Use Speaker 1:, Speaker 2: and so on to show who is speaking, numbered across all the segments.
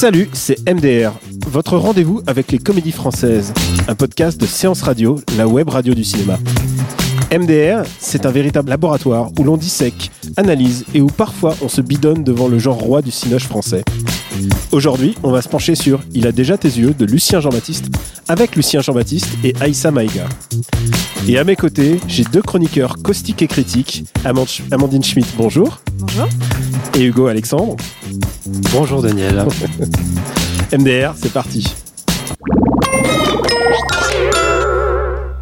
Speaker 1: Salut, c'est MDR, votre rendez-vous avec les comédies françaises, un podcast de séance radio, la web radio du cinéma. MDR, c'est un véritable laboratoire où l'on dissèque, analyse et où parfois on se bidonne devant le genre roi du cinoche français. Aujourd'hui, on va se pencher sur Il a déjà tes yeux de Lucien Jean-Baptiste avec Lucien Jean-Baptiste et Aïssa Maïga. Et à mes côtés, j'ai deux chroniqueurs caustiques et critiques, Amand- Amandine Schmitt, bonjour.
Speaker 2: Bonjour.
Speaker 1: Et Hugo Alexandre.
Speaker 3: Bonjour Daniel.
Speaker 1: MDR, c'est parti.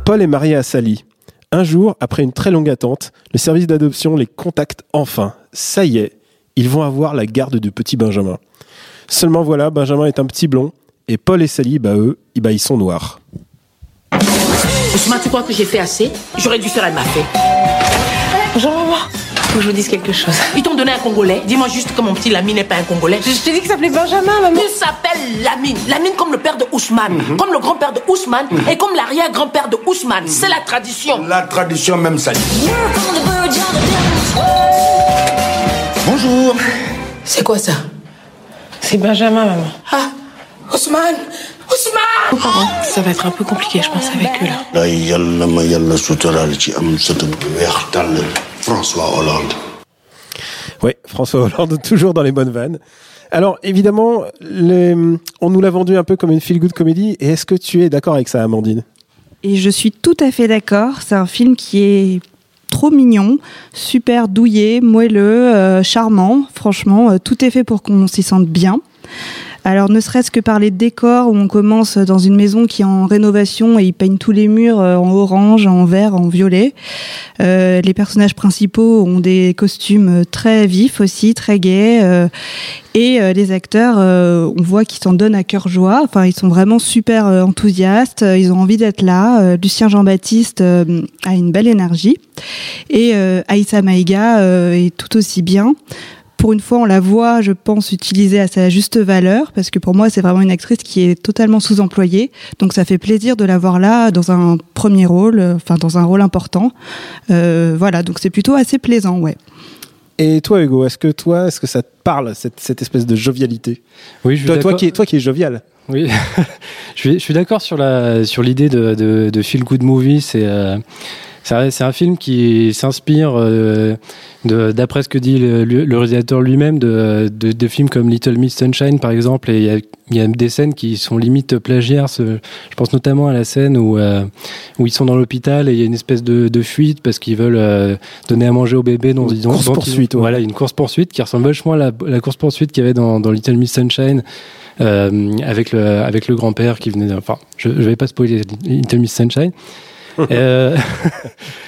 Speaker 1: Paul est marié à Sally. Un jour, après une très longue attente, le service d'adoption les contacte enfin. Ça y est, ils vont avoir la garde du petit Benjamin. Seulement voilà, Benjamin est un petit blond, et Paul et Sally, bah eux, bah, ils sont noirs.
Speaker 4: Ousmane, tu crois que j'ai fait assez? J'aurais dû faire un mafé.
Speaker 2: Bonjour maman. Faut que je vous dise quelque chose.
Speaker 4: Ils t'ont donné un Congolais? Dis-moi juste que mon petit Lamine n'est pas un Congolais.
Speaker 2: Je, je t'ai dit que ça s'appelait Benjamin, maman.
Speaker 4: Il s'appelle Lamine. Lamine comme le père de Ousmane, comme le grand-père de Ousmane et comme l'arrière-grand-père de Ousmane. C'est la tradition.
Speaker 5: La tradition même ça. Bonjour.
Speaker 4: C'est quoi ça?
Speaker 2: C'est Benjamin, maman.
Speaker 4: Ah, Ousmane Ousmane
Speaker 2: Ça va être un peu compliqué, je pense, avec eux là.
Speaker 5: ma ci am weex François Hollande.
Speaker 1: Ouais, François Hollande, toujours dans les bonnes vannes. Alors, évidemment, les- on nous l'a vendu un peu comme une feel-good comédie, et est-ce que tu es d'accord avec ça, Amandine?
Speaker 6: Et je suis tout à fait d'accord. C'est un film qui est trop mignon, super douillet, moelleux, euh, charmant. Franchement, euh, tout est fait pour qu'on s'y sente bien. Alors, ne serait-ce que par les décors où on commence dans une maison qui est en rénovation et ils peignent tous les murs euh, en orange, en vert, en violet. Euh, les personnages principaux ont des costumes euh, très vifs aussi, très gais. et les acteurs, on voit qu'ils s'en donnent à cœur joie. Enfin, ils sont vraiment super enthousiastes. Ils ont envie d'être là. Lucien Jean-Baptiste a une belle énergie. Et Aïssa Maïga est tout aussi bien. Pour une fois, on la voit, je pense, utilisée à sa juste valeur, parce que pour moi, c'est vraiment une actrice qui est totalement sous-employée. Donc, ça fait plaisir de la voir là, dans un premier rôle, euh, enfin, dans un rôle important. Euh, voilà, donc c'est plutôt assez plaisant, ouais.
Speaker 1: Et toi, Hugo, est-ce que toi, est-ce que ça te parle, cette, cette espèce de jovialité?
Speaker 3: Oui, je suis
Speaker 1: toi, toi, qui toi qui es jovial.
Speaker 3: Oui, je suis, je suis d'accord sur la sur l'idée de, de, de feel good movie. C'est euh, c'est un, film qui s'inspire euh, d'après ce que dit le, réalisateur lui-même de, de, de films comme Little Miss Sunshine par exemple. Et il y a, il y a des scènes qui sont limite plagiaires. Je pense notamment à la scène où euh, où ils sont dans l'hôpital et il y a une espèce de, de fuite parce qu'ils veulent euh, donner à manger au bébé. Dont,
Speaker 1: Une
Speaker 3: dont-
Speaker 1: course
Speaker 3: dont ils-
Speaker 1: poursuite, ouais.
Speaker 3: Voilà, une course poursuite qui ressemble vachement à la, la course poursuite qu'il y avait dans, dans Little Miss Sunshine. Euh, avec le avec le grand-père qui venait enfin je, je vais pas spoiler Little Miss Sunshine euh,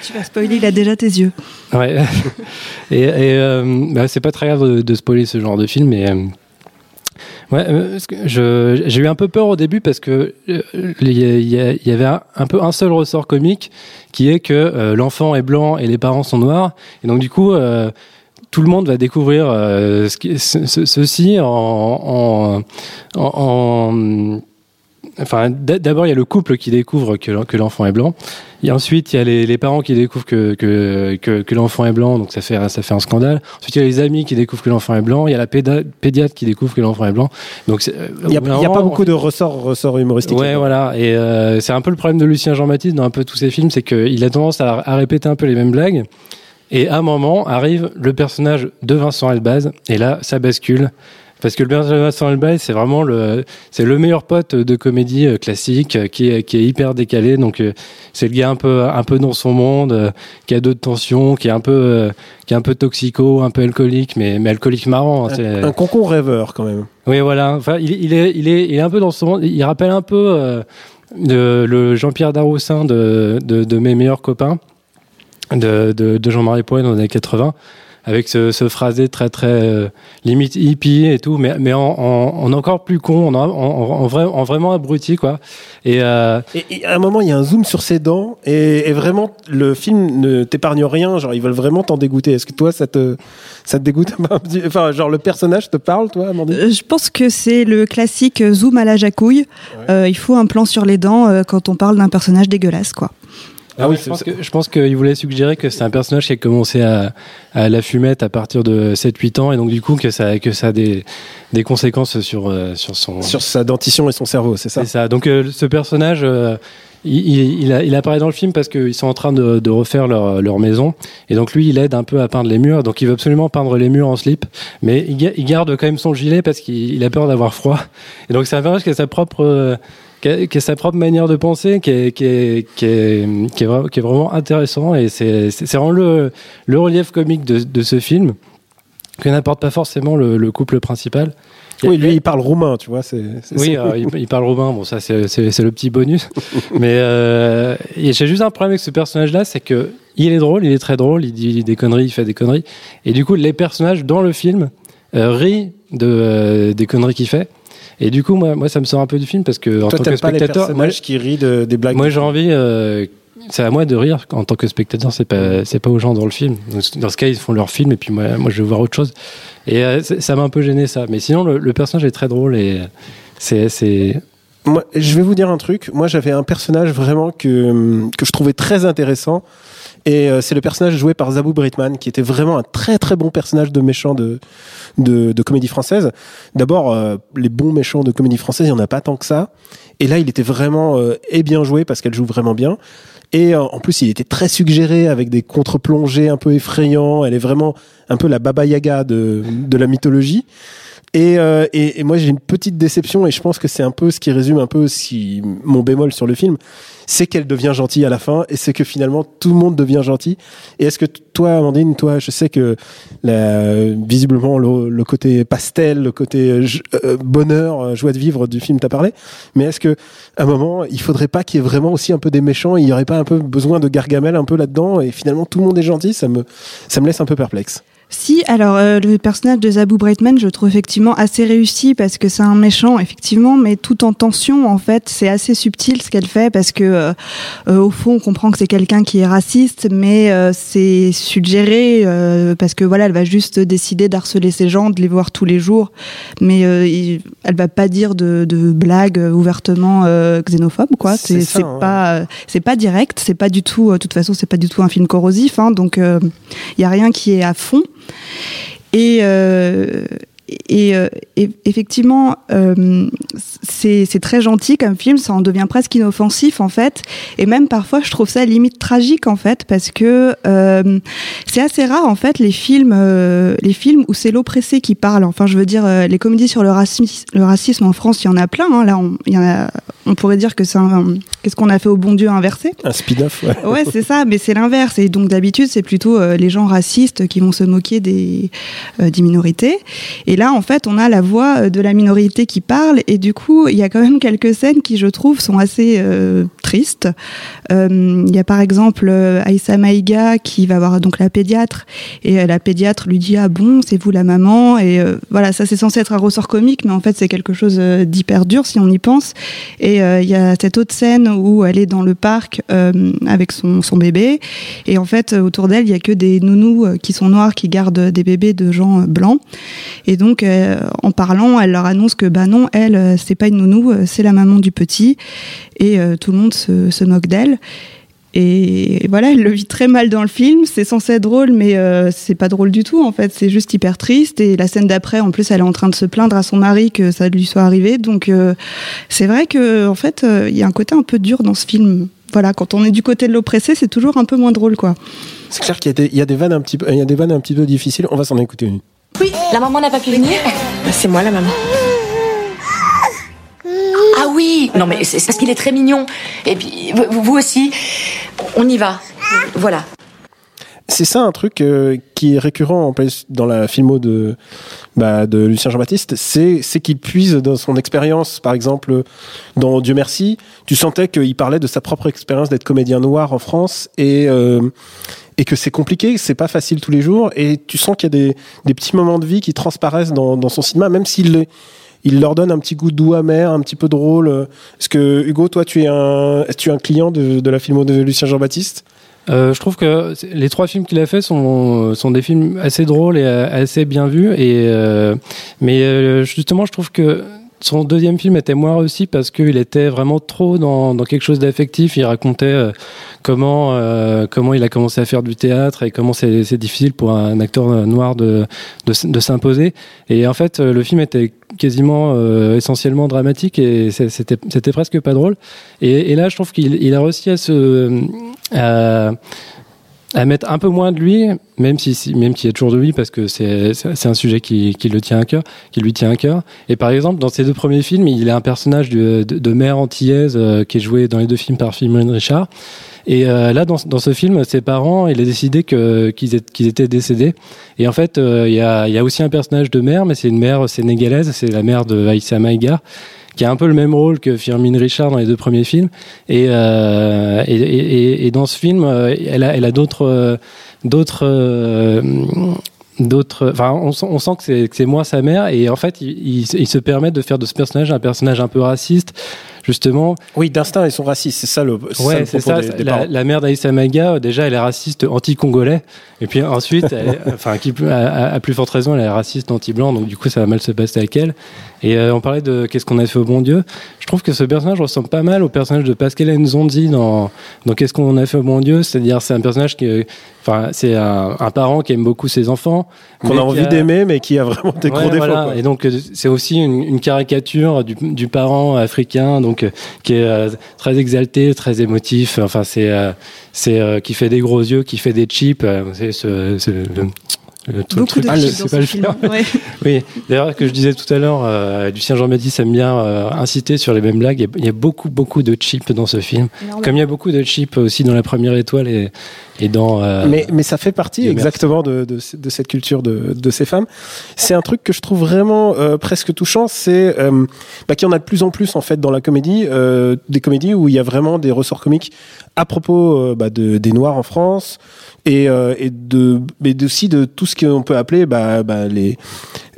Speaker 6: Tu vas spoiler, il a déjà tes yeux.
Speaker 3: ouais et, et euh, bah, c'est pas très grave de, de spoiler ce genre de film mais euh, ouais euh, j'ai eu un peu peur au début parce que il y, avait un, un peu un seul ressort comique qui est que l'enfant est blanc et les parents sont noirs et donc du coup euh, tout le monde va découvrir euh, ce- ce- ceci en, en, en- en- enfin d'abord il y a le couple qui découvre que, l'en- que l'enfant est blanc et ensuite il y a les, les parents qui découvrent que, que, que, que l'enfant est blanc donc ça fait ça fait un scandale ensuite il y a les amis qui découvrent que l'enfant est blanc il y a la pédiatre qui découvre que l'enfant est blanc donc euh,
Speaker 1: Il n'y a, pas beaucoup de ressorts, ressorts humoristiques.
Speaker 3: Ouais, voilà. Et euh, c'est un peu le problème de Lucien Jean-Baptiste dans un peu tous ses films, c'est qu'il a tendance à, à répéter un peu les mêmes blagues. Et à un moment arrive le personnage de Vincent Elbaz, et là, ça bascule. Parce que le personnage de Vincent Elbaz, c'est vraiment le, c'est le meilleur pote de comédie euh, classique, euh, qui est, qui est hyper décalé. Donc, euh, c'est le gars un peu, un peu dans son monde, qui a d'autres tensions, qui est un peu, qui est un peu toxico, un peu alcoolique, mais, mais alcoolique marrant. hein, c'est-
Speaker 1: Un, un concon rêveur, quand même.
Speaker 3: oui, voilà. Enfin, il, il est, il est, il est un peu dans son monde. Il rappelle un peu euh, de, le Jean-Pierre Daroussin de, de, de mes meilleurs copains. de, de, de Jean-Marie Poët dans les années 80 avec ce, ce phrasé très très euh, limite hippie et tout, mais mais en, en, en encore plus con, en, en, en, vrai, en vraiment abruti quoi. Et, euh,
Speaker 1: Et, et à un moment, il y a un zoom sur ses dents et, et vraiment, le film ne t'épargne rien. Genre, ils veulent vraiment t'en dégoûter. Est-ce que toi, ça te, ça te dégoûte un petit- Enfin, genre, le personnage te parle, toi, Amandine?
Speaker 6: Euh, Je pense que c'est le classique zoom à la jacouille. Euh, il faut un plan sur les dents euh, quand on parle d'un personnage dégueulasse, quoi.
Speaker 3: Ah oui, je pense, que, je pense qu'il voulait suggérer que c'est un personnage qui a commencé à, à la fumette à partir de 7-8 ans et donc du coup que ça, que ça a des, des conséquences sur, euh, sur son...
Speaker 1: Sur sa dentition et son cerveau, c'est ça?
Speaker 3: C'est ça. Donc euh, ce personnage, euh, il, il, il apparaît dans le film parce qu'ils sont en train de, de refaire leur, leur maison et donc lui il aide un peu à peindre les murs. Donc il veut absolument peindre les murs en slip, mais il, il garde quand même son gilet parce qu'il il a peur d'avoir froid. Et donc c'est un personnage qui a sa propre euh, qui a, qui a sa propre manière de penser, qui est, qui est, qui est, qui est, vra- qui est vraiment intéressant et c'est c'est- c'est vraiment le, le relief comique de, de ce film que n'apporte pas forcément le, le couple principal.
Speaker 1: Oui, lui, il parle roumain, tu vois. C'est,
Speaker 3: Oui, euh, il, il parle roumain, bon ça c'est c'est- c'est le petit bonus. Mais euh, j'ai juste un problème avec ce personnage-là, c'est que il est drôle, il est très drôle, il dit des conneries, il fait des conneries. Et du coup, les personnages dans le film euh, rient de, des conneries qu'il fait. Et du coup, moi, moi, ça me sort un peu du film parce que en
Speaker 1: Toi,
Speaker 3: tant que
Speaker 1: t'aimes pas les
Speaker 3: spectateur, moi,
Speaker 1: qui de- des blagues
Speaker 3: moi j'ai envie. euh, c'est à moi de rire en tant que spectateur, c'est pas c'est pas aux gens dans le film. Dans ce cas, ils font leur film et puis moi, moi je veux voir autre chose. Et euh, ça m'a un peu gêné ça. Mais sinon, le, le personnage est très drôle et c'est c'est
Speaker 1: Moi, je vais vous dire un truc. Moi, j'avais un personnage vraiment que, que je trouvais très intéressant. Et euh, c'est le personnage joué par Zabou Britman, qui était vraiment un très très bon personnage de méchant de, de, de comédie française. D'abord, euh, les bons méchants de comédie française, il n'y en a pas tant que ça. Et là, il était vraiment euh, et bien joué parce qu'elle joue vraiment bien. Et euh, en plus, il était très suggéré avec des contre-plongées un peu effrayants. Elle est vraiment un peu la Baba Yaga de, de la mythologie. Et, euh, et, et moi, j'ai une petite déception, et je pense que c'est un peu ce qui résume un peu si mon bémol sur le film, c'est qu'elle devient gentille à la fin, et c'est que finalement tout le monde devient gentil. Et est-ce que toi, Amandine, toi, je sais que la, visiblement le, le côté pastel, le côté euh, bonheur, euh, joie de vivre du film t'a parlé, mais est-ce que à un moment, il faudrait pas qu'il y ait vraiment aussi un peu des méchants, il y aurait pas un peu besoin de Gargamel un peu là-dedans, et finalement tout le monde est gentil, ça me ça me laisse un peu perplexe.
Speaker 6: Si, alors euh, le personnage de Zabou Breitman, je trouve effectivement assez réussi parce que c'est un méchant, effectivement, mais tout en tension, en fait, c'est assez subtil ce qu'elle fait parce que, euh, euh, au fond, on comprend que c'est quelqu'un qui est raciste, mais euh, c'est suggéré euh, parce que voilà, elle va juste décider d'harceler ces gens, de les voir tous les jours, mais euh, il- elle va pas dire de, de blagues ouvertement euh, xénophobes, quoi.
Speaker 1: C'est hein.
Speaker 6: pas, euh, c'est pas direct, c'est pas du tout, euh, de toute façon, c'est pas du tout un film corrosif, hein, donc il y a rien qui est à fond. Et, euh, et, euh, et effectivement, euh, c'est très gentil comme film, ça en devient presque inoffensif en fait. Et même parfois, je trouve ça limite tragique en fait, parce que euh, c'est assez rare en fait les films, euh, les films où c'est l'oppressé qui parle. Enfin, je veux dire, les comédies sur le racisme, le racisme en France, il y en a plein. hein. Là, on, il y en a, on pourrait dire que c'est un, qu'est-ce qu'on a fait au bon Dieu inversé?
Speaker 1: Un speed-off, ouais.
Speaker 6: Ouais, c'est ça, mais c'est l'inverse. Et donc d'habitude, c'est plutôt les gens racistes qui vont se moquer des, des minorités. Et là, en fait, on a la voix euh, de la minorité qui parle. Et du coup, il y a quand même quelques scènes qui, je trouve, sont assez euh, tristes. Euh, Il y a par exemple Aïssa Maïga qui va voir donc la pédiatre. Et la pédiatre lui dit Ah bon, c'est vous la maman? Et voilà, ça c'est censé être un ressort comique, mais en fait, c'est quelque chose d'hyper dur si on y pense. Et il y a cette autre scène où elle est dans le parc avec son, son bébé. Et en fait, autour d'elle, il y a que des nounous qui sont noirs qui gardent des bébés de gens blancs. Et donc, euh, en parlant, elle leur annonce que bah non, elle, euh, c'est pas une nounou, euh, c'est la maman du petit. Et tout le monde se, moque d'elle. Et voilà, elle le vit très mal dans le film. C'est censé être drôle, mais c'est pas drôle du tout en fait. C'est juste hyper triste. Et la scène d'après, en plus, elle est en train de se plaindre à son mari que ça lui soit arrivé. Donc c'est vrai que en fait, il y a un côté un peu dur dans ce film. Voilà, quand on est du côté de l'oppressé, c'est toujours un peu moins drôle, quoi.
Speaker 1: C'est clair qu'il y a des vannes un petit peu, il y a des vannes un petit peu difficiles. On va s'en écouter une.
Speaker 4: Oui, la maman n'a pas pu venir
Speaker 2: C'est moi la maman.
Speaker 4: Ah oui Non mais c'est parce qu'il est très mignon. Et puis, vous, vous aussi. On y va. Voilà.
Speaker 1: C'est ça un truc euh, qui est récurrent en plus dans la filmo de, bah, de Lucien Jean-Baptiste, c'est c'est qu'il puise dans son expérience, par exemple dans Dieu merci, tu sentais qu'il parlait de sa propre expérience d'être comédien noir en France et euh, et que c'est compliqué, c'est pas facile tous les jours, et tu sens qu'il y a des, petits moments de vie qui transparaissent dans, son cinéma, même s'il il leur donne un petit goût doux amer, un petit peu drôle. Est-ce que Hugo, toi, tu es un, tu es un client de, la filmo de Lucien Jean-Baptiste?
Speaker 3: Euh, je trouve que les trois films qu'il a fait sont, sont des films assez drôles et assez bien vus. Et, euh, mais euh, justement, je trouve que son deuxième film était moins réussi parce qu'il était vraiment trop dans, dans quelque chose d'affectif. Il racontait comment euh, comment il a commencé à faire du théâtre et comment c'est difficile pour un acteur noir de de, s'imposer. Et en fait, euh, le film était quasiment euh, essentiellement dramatique et c'était c'était presque pas drôle. Et, là, je trouve qu'il il a réussi à se à, à mettre un peu moins de lui, même si, même qu'il y a toujours de lui parce que c'est c'est un sujet qui, qui le tient à cœur, qui lui tient à cœur. Et par exemple, dans ses deux premiers films, il est un personnage de, de, mère antillaise euh, qui est joué dans les deux films par Philomène Richard. Et euh, là, dans, dans ce film, ses parents, il a décidé qu'ils étaient, qu'ils étaient décédés. Et en fait, euh, il y, a, y a aussi un personnage de mère, mais c'est une mère sénégalaise, c'est la mère de Aïssa Maïga qui a un peu le même rôle que Firmin Richard dans les deux premiers films. Et, euh, et, et, et dans ce film, euh, elle a, elle a d'autres, euh, d'autres, d'autres. Enfin, on, sent- que c'est, moins sa mère. Et en fait, il, il, se- il se permet de faire de ce personnage un personnage un peu raciste, justement.
Speaker 1: Oui, d'instinct, ils sont racistes, c'est ça le,
Speaker 3: Ouais, c'est ça.
Speaker 1: des- des
Speaker 3: la, mère d'Aïssa Maga, déjà, elle est raciste anti-congolais. Et puis ensuite, elle, enfin, qui, à, à plus forte raison, elle est raciste anti-blanc. Donc du coup, ça va mal se passer avec elle. Et euh, on parlait de qu'est-ce qu'on a fait au bon Dieu. Je trouve que ce personnage ressemble pas mal au personnage de Pascal Nzonzi dans, dans Qu'est-ce qu'on a fait au bon Dieu? C'est-à-dire, c'est un personnage qui, enfin, c'est un, un parent qui aime beaucoup ses enfants.
Speaker 1: qu'on a envie d'aimer, mais qui a vraiment des gros défauts.
Speaker 3: voilà.
Speaker 1: quoi.
Speaker 3: Et donc c'est aussi une, une caricature du, du parent africain, donc qui est euh, très exalté, très émotif. Enfin c'est euh, c'est euh, qui fait des gros yeux, qui fait des chips. euh, c'est ce, ce- le, truc-
Speaker 6: Beaucoup de
Speaker 3: Ah, c'est
Speaker 6: dans
Speaker 3: pas
Speaker 6: ce
Speaker 3: le
Speaker 6: film. Ouais.
Speaker 3: Oui, d'ailleurs que je disais tout à l'heure, euh, Lucien Jean-Baptiste aime bien euh, inciter sur les mêmes blagues. Il y, a, il y a beaucoup beaucoup de chips dans ce film, comme il y a beaucoup de chips aussi dans la première étoile et, et dans. euh,
Speaker 1: mais, mais ça fait partie exactement de, de, de cette culture de, de ces femmes. C'est un truc que je trouve vraiment euh, presque touchant, c'est euh, bah, qu'il y en a de plus en plus en fait dans la comédie, euh, des comédies où il y a vraiment des ressorts comiques à propos euh, bah, de, des Noirs en France et, euh, et de mais aussi de tout ce qu'on peut appeler bah, bah, les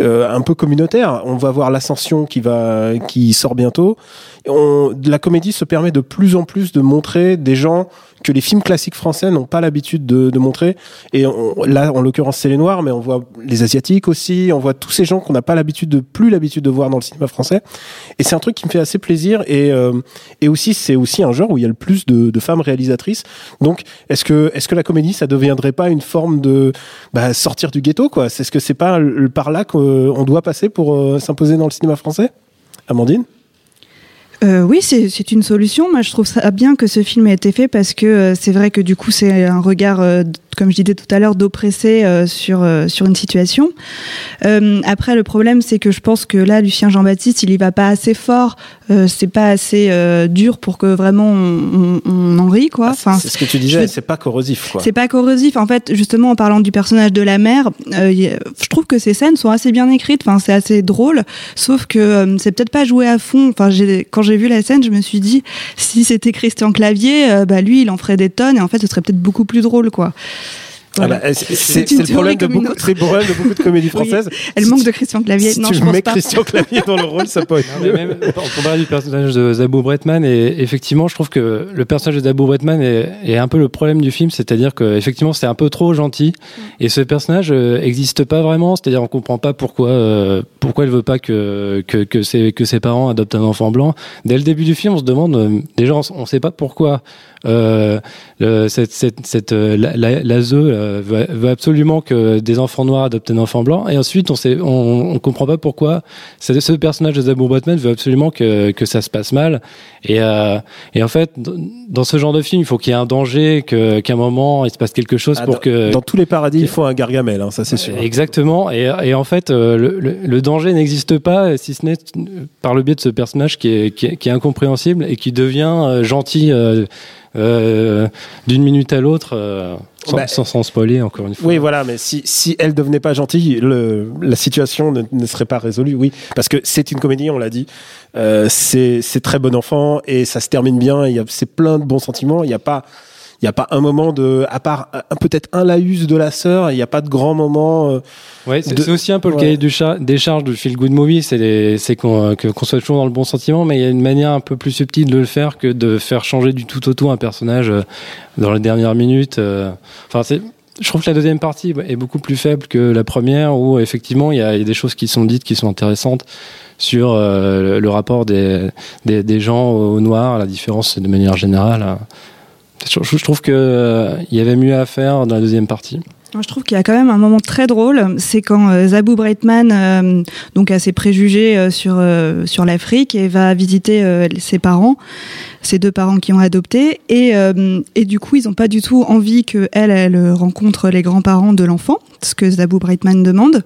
Speaker 1: euh, un peu communautaire. On va voir l'ascension qui va qui sort bientôt. La comédie se permet de plus en plus de montrer des gens que les films classiques français n'ont pas l'habitude de, montrer. Et on- là, en l'occurrence, c'est les Noirs, mais on voit les Asiatiques aussi, on voit tous ces gens qu'on n'a pas l'habitude de plus l'habitude de voir dans le cinéma français. Et c'est un truc qui me fait assez plaisir. Et, euh, et aussi, c'est aussi un genre où il y a le plus de, femmes réalisatrices. Donc, est-ce que, est-ce que la comédie, ça deviendrait pas une forme de bah, sortir du ghetto, quoi? C'est ce que c'est pas par là qu'on doit passer pour euh, s'imposer dans le cinéma français? Amandine?
Speaker 6: Euh, oui, c'est une solution. Moi, je trouve ça bien que ce film ait été fait parce que euh, c'est vrai que du coup, c'est un regard, euh, comme je disais tout à l'heure, d'oppressé euh, sur euh, sur une situation. Euh, après, le problème, c'est que je pense que là, Lucien Jean-Baptiste, il y va pas assez fort. Euh, c'est pas assez euh, dur pour que vraiment on, on, on en rit, quoi. Enfin,
Speaker 1: Ah, C'est ce que tu disais, c'est pas corrosif, quoi.
Speaker 6: c'est pas corrosif. En fait, justement, en parlant du personnage de la mère, euh, je trouve que ces scènes sont assez bien écrites. Enfin, c'est assez drôle. Sauf que euh, c'est peut-être pas joué à fond. Enfin, quand j'ai vu la scène, je me suis dit, si c'était Christian Clavier, bah lui, il en ferait des tonnes. Et en fait, ce serait peut-être beaucoup plus drôle, quoi.
Speaker 1: Ah bah, c'est- le le problème de beaucoup de comédies
Speaker 6: Oui.
Speaker 1: françaises.
Speaker 6: Elle
Speaker 1: Si
Speaker 6: manque
Speaker 1: tu-
Speaker 6: de Christian Clavier.
Speaker 1: Si
Speaker 6: non,
Speaker 1: tu
Speaker 6: je pense
Speaker 1: mets
Speaker 6: pas.
Speaker 1: Christian Clavier dans le rôle, ça peut être
Speaker 3: Non, mais même, on parlait du personnage de Zabou Bretman et effectivement, je trouve que le personnage de Zabou Bretman est, est un peu le problème du film, c'est-à-dire que effectivement, c'est un peu trop gentil et ce personnage euh, existe pas vraiment, c'est-à-dire on comprend pas pourquoi euh, pourquoi elle veut pas que que que ses que ses parents adoptent un enfant blanc. Dès le début du film, on se demande euh, déjà on, on sait pas pourquoi euh, cette cette cette euh, la, la, la ZE, euh, veut, veut absolument que des enfants noirs adoptent un enfant blanc et ensuite on on comprend pas pourquoi ce, personnage de Zabou Bretman veut absolument que, que ça se passe mal. Et, euh, et en fait, dans ce genre de film, il faut qu'il y ait un danger, que, qu'à un moment, il se passe quelque chose
Speaker 1: Ah,
Speaker 3: pour
Speaker 1: dans,
Speaker 3: que...
Speaker 1: dans tous les paradis, il faut un Gargamel, hein, ça c'est sûr.
Speaker 3: Exactement. Et, et en fait, euh, le, le- le danger n'existe pas, si ce n'est par le biais de ce personnage qui est, qui est, qui est incompréhensible et qui devient gentil euh, d'une minute à l'autre, sans,
Speaker 1: Bah,
Speaker 3: sans, sans spoiler, encore une fois.
Speaker 1: Oui, voilà, mais si, si elle devenait pas gentille, le, la situation ne, ne serait pas résolue, oui. Parce que c'est une comédie, on l'a dit. Euh, c'est très bon enfant et ça se termine bien. Il y a- C'est plein de bons sentiments. Il n'y a pas. Il n'y a pas un moment de, à part peut-être un laïus de la sœur, il n'y a pas de grand moment. euh,
Speaker 3: Ouais, c'est
Speaker 1: de-
Speaker 3: aussi un peu le cahier du des charges du feel good movie, c'est qu'on euh, qu'on soit toujours dans le bon sentiment, mais il y a une manière un peu plus subtile de le faire que de faire changer du tout au tout un personnage euh, dans les dernières minutes. Enfin, c'est je trouve que la deuxième partie est beaucoup plus faible que la première, où effectivement il y a, il y a des choses qui sont dites qui sont intéressantes sur euh, le, le rapport des, des, des gens au noir, la différence de manière générale. Je, trouve que euh, il y avait mieux à faire dans la deuxième partie.
Speaker 6: Je trouve qu'il y a quand même un moment très drôle, c'est quand euh, Zabou Breitman euh, donc a ses préjugés euh, sur sur l'Afrique et va visiter ses parents, ses deux parents qui ont adopté et et du coup ils n'ont pas du tout envie que elle rencontre les grands-parents de l'enfant, ce que Zabou Breitman demande.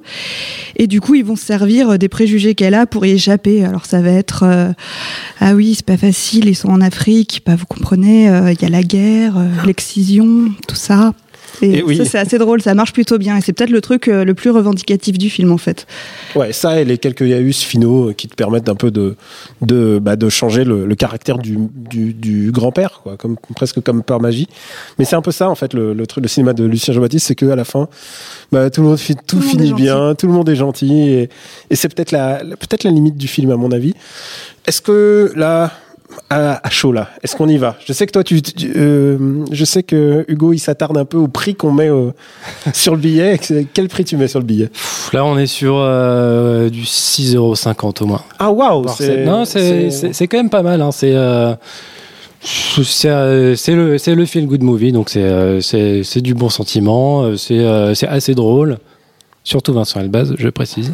Speaker 6: Et du coup ils vont se servir des préjugés qu'elle a pour y échapper. Alors ça va être ah oui c'est pas facile, ils sont en Afrique, bah vous comprenez, il y a la guerre, l'excision, tout ça. Et,
Speaker 1: Et oui.
Speaker 6: ça, c'est assez drôle, ça marche plutôt bien. Et c'est peut-être le truc euh, le plus revendicatif du film, en fait.
Speaker 1: Ouais, ça et les quelques yaus finaux euh, qui te permettent d'un peu de de bah, de changer le, le caractère du, du, du grand-père, quoi, comme presque comme par magie. Mais c'est un peu ça en fait le le, truc, le cinéma de Lucien Jean-Baptiste, c'est que à la fin, bah, tout le monde tout,
Speaker 6: le monde
Speaker 1: finit bien, tout le monde est gentil et, et c'est peut-être la, la- peut-être la limite du film à mon avis. Est-ce que là à, à chaud là, est-ce qu'on y va? Je sais que toi tu, tu- euh, je sais que Hugo il s'attarde un peu au prix qu'on met euh, sur le billet. Quel prix tu mets sur le billet?
Speaker 3: Là, on est sur euh, du 6,50€ au moins.
Speaker 1: Ah waouh.
Speaker 3: Non, c'est c'est- c'est quand même pas mal. Hein. C'est euh, c'est euh, c'est le c'est le feel good movie, donc c'est euh, c'est c'est du bon sentiment. C'est c'est assez drôle. Surtout Vincent Elbaz, je précise.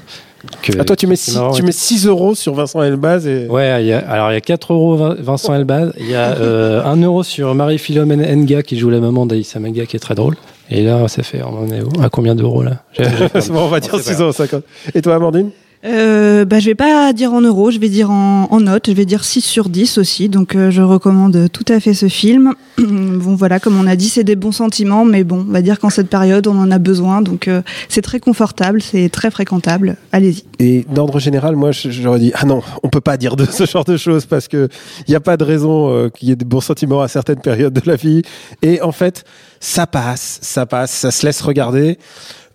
Speaker 3: Que,
Speaker 1: Ah, toi, tu mets,
Speaker 3: qui
Speaker 1: six-
Speaker 3: m'a
Speaker 1: tu
Speaker 3: vraiment
Speaker 1: mets 6 euros sur Vincent Elbaz et.
Speaker 3: Ouais, y a, alors il y a 4 euros Vin- Vincent Elbaz, il y a euh, 1 euro sur Marie-Philomène Nga qui joue la maman d'Aïssa Maga qui est très drôle. Et là, ça fait, on en est où? À combien d'euros là? J'ai- j'ai perdu.
Speaker 1: Bon, on va dire
Speaker 3: Bon, c'est pas
Speaker 1: 6,50 euros. Et toi, Amandine?
Speaker 6: Euh, bah, je vais pas dire en euros, je vais dire en, en notes, je vais dire 6 sur 10 aussi. Donc, euh, je recommande tout à fait ce film. bon, voilà, comme on a dit, c'est des bons sentiments, mais bon, on va dire qu'en cette période, on en a besoin. Donc, euh, c'est très confortable, c'est très fréquentable. Allez-y.
Speaker 1: Et d'ordre général, moi, j'aurais dit ah non, on peut pas dire de ce genre de choses parce que il n'y a pas de raison euh, qu'il y ait des bons sentiments à certaines périodes de la vie. Et en fait, ça passe, ça passe, ça se laisse regarder.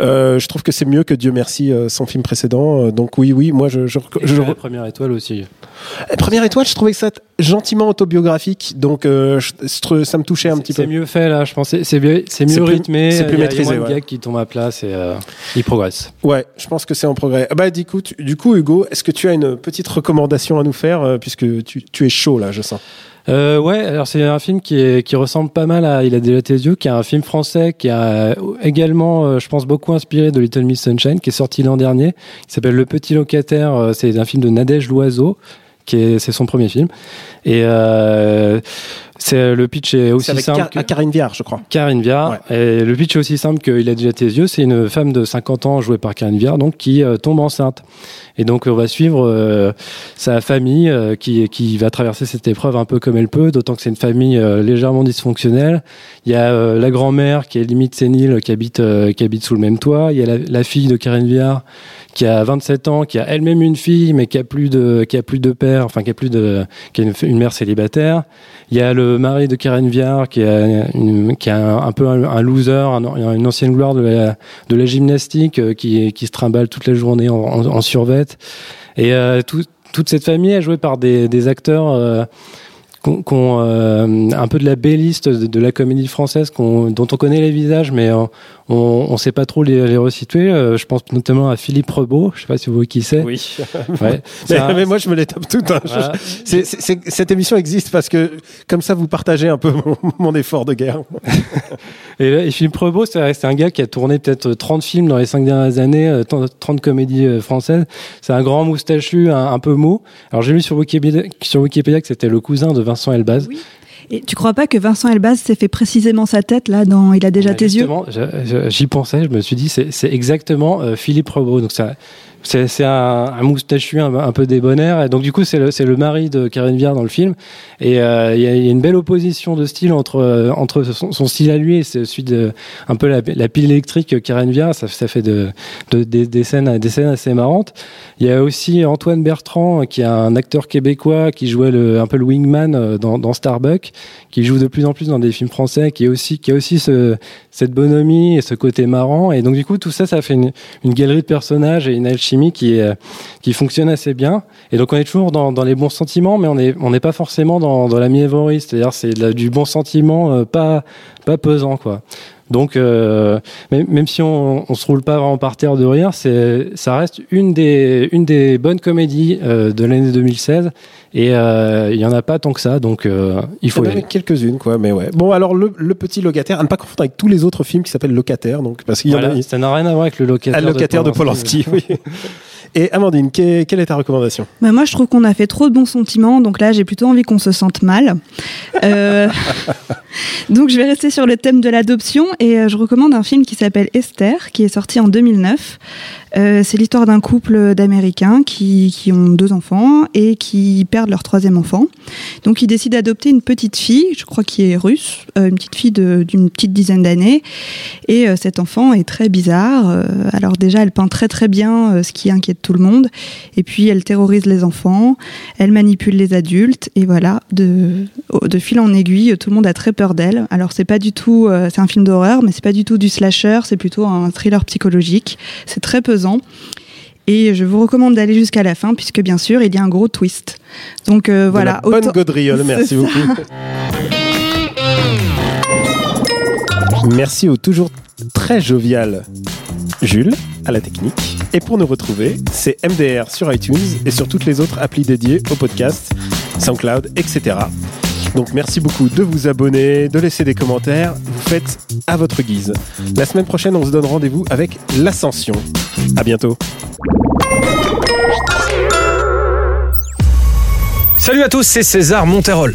Speaker 1: Euh, je trouve que c'est mieux que Dieu merci euh, son film précédent. Euh, donc oui, oui, moi je, je, je-
Speaker 3: la première étoile aussi.
Speaker 1: La première étoile, je trouvais que ça gentiment autobiographique, donc euh, je- ça me touchait un petit peu.
Speaker 3: C'est mieux fait là, je pense. C'est mieux, c'est rythmé.
Speaker 1: c'est plus
Speaker 3: y a- il y a
Speaker 1: maîtrisé,
Speaker 3: moins de
Speaker 1: ouais.
Speaker 3: qui tombent à place et euh, il progresse.
Speaker 1: Ouais, je pense que c'est en progrès. Ah Bah, du coup, tu- du coup, Hugo, est-ce que tu as une petite recommandation à nous faire, puisque tu, tu es chaud là, je sens?
Speaker 3: Euh, ouais, alors c'est un film qui, est, qui ressemble pas mal à Il a déjà tes yeux, qui est un film français qui a également, euh, je pense, beaucoup inspiré de Little Miss Sunshine, qui est sorti l'an dernier, qui s'appelle Le Petit Locataire. euh, C'est un film de Nadège Loiseau, qui est, c'est son premier film. Et euh, c'est le pitch est aussi
Speaker 1: avec
Speaker 3: simple.
Speaker 1: Car-
Speaker 3: que-
Speaker 1: Karine Viard, je crois.
Speaker 3: Karine Viard. Et le pitch est aussi simple qu'il a déjà tes yeux. C'est une femme de 50 ans jouée par Karine Viard, donc qui euh, tombe enceinte. Et donc on va suivre euh, sa famille euh, qui qui va traverser cette épreuve un peu comme elle peut, d'autant que c'est une famille légèrement dysfonctionnelle. Il y a la grand-mère qui est limite sénile, qui habite qui habite sous le même toit. Il y a la, la fille de Karine Viard qui a 27 ans, qui a elle-même une fille, mais qui a plus de qui a plus de père, enfin qui a plus de qui a une, mère célibataire. Il y a le mari de Karen Viard qui est une, qui est un, peu un, loser, un- une ancienne gloire de la, de la gymnastique euh, qui, qui se trimballe toute la journée en, en, en survette. Et euh, tout- toute cette famille est jouée par des, des acteurs euh, qu'on qu'on, euh, un peu de la B-liste de, de la comédie française qu'on- dont on connaît les visages mais euh, on on sait pas trop les, les resituer Euh, je pense notamment à Philippe Rebaud je sais pas si vous voyez qui c'est
Speaker 1: Oui.
Speaker 3: ouais.
Speaker 1: Mais,
Speaker 3: un-
Speaker 1: mais moi, je me les tape toutes. hein. Je-
Speaker 3: Voilà.
Speaker 1: c'est- c'est- c'est- cette émission existe parce que, comme ça, vous partagez un peu mon, mon effort de guerre.
Speaker 3: Et, Philippe Rebaud, c'est c'est un gars qui a tourné peut-être 30 films dans les 5 dernières années, euh, 30 comédies françaises. C'est un grand moustachu, un, un peu mou. Alors j'ai lu sur Wikipédia, sur Wikipédia que c'était le cousin de Vincent Elbaz.
Speaker 6: Oui. Et tu crois pas que Vincent Elbaz s'est fait précisément sa tête là dans Il a déjà tes yeux?
Speaker 3: justement, J'y pensais, je me suis dit, c'est c'est exactement euh, Philippe Rebaud. Donc ça, c'est un, moustachu un, un peu débonnaire. Et donc du coup, c'est le, mari de Karine Viard dans le film. Et euh, il y, a, une belle opposition de style entre euh, entre son, style à lui et celui de un peu la, pile électrique que Karine Viard. Ça, fait de, de- des, scènes des scènes assez marrantes. Il y a aussi Antoine Bertrand qui est un acteur québécois qui jouait un peu le wingman euh, dans, dans Starbuck. qui joue de plus en plus dans des films français, qui est aussi qui a aussi ce, cette bonhomie et ce côté marrant. Et donc du coup, tout ça, ça fait une, galerie de personnages et une qui est qui fonctionne assez bien. Et donc on est toujours dans, les bons sentiments, mais on est on n'est pas forcément dans, dans la mièvrerie, c'est-à-dire c'est du bon sentiment, euh, pas pas pesant quoi. Donc, euh, même, même si on, on se roule pas vraiment par terre de rire, c'est, ça reste une des, une des bonnes comédies euh, de l'année 2016. Et euh, il y en a pas tant que ça, donc euh, il faut
Speaker 1: Il
Speaker 3: y
Speaker 1: en a quelques-unes, quoi, mais ouais. Bon, alors, le, le petit locataire, à ne pas confondre avec tous les autres films qui s'appellent Locataire, donc, parce qu'il y en a.
Speaker 3: ça n'a rien à voir avec le locataire,
Speaker 1: Ah, le locataire de Polanski, oui. Et Amandine, que- quelle est ta recommandation
Speaker 6: Bah, moi, je trouve qu'on a fait trop de bons sentiments, donc là, j'ai plutôt envie qu'on se sente mal. Euh, donc, je vais rester sur le thème de l'adoption et euh, je recommande un film qui s'appelle Esther, qui est sorti en 2009. Euh, c'est l'histoire d'un couple d'Américains qui, ont deux enfants et qui perdent leur troisième enfant. Donc, ils décident d'adopter une petite fille, je crois qui est russe, euh, une petite fille d'une petite dizaine d'années. Et euh, cet enfant est très bizarre. Euh, alors déjà, elle peint très très bien ce qui inquiète tout le monde. Et puis, elle terrorise les enfants, elle manipule les adultes. Et voilà, de, de fil en aiguille, tout le monde a très peur d'elle. Alors, c'est pas du tout, c'est un film d'horreur, mais c'est pas du tout du slasher, c'est plutôt un thriller psychologique. C'est très pesant. Et je vous recommande d'aller jusqu'à la fin, puisque bien sûr, il y a un gros twist. Donc euh,
Speaker 1: De
Speaker 6: voilà.
Speaker 1: la bonne gaudriole, merci beaucoup. Merci au toujours très jovial Jules à la technique. Et pour nous retrouver, c'est MDR sur iTunes et sur toutes les autres applis dédiées au podcast, SoundCloud, etc. Donc merci beaucoup de vous abonner, de laisser des commentaires. Vous faites à votre guise. La semaine prochaine, on se donne rendez-vous avec l'Ascension. À bientôt.
Speaker 7: Salut à tous, c'est César Monterol.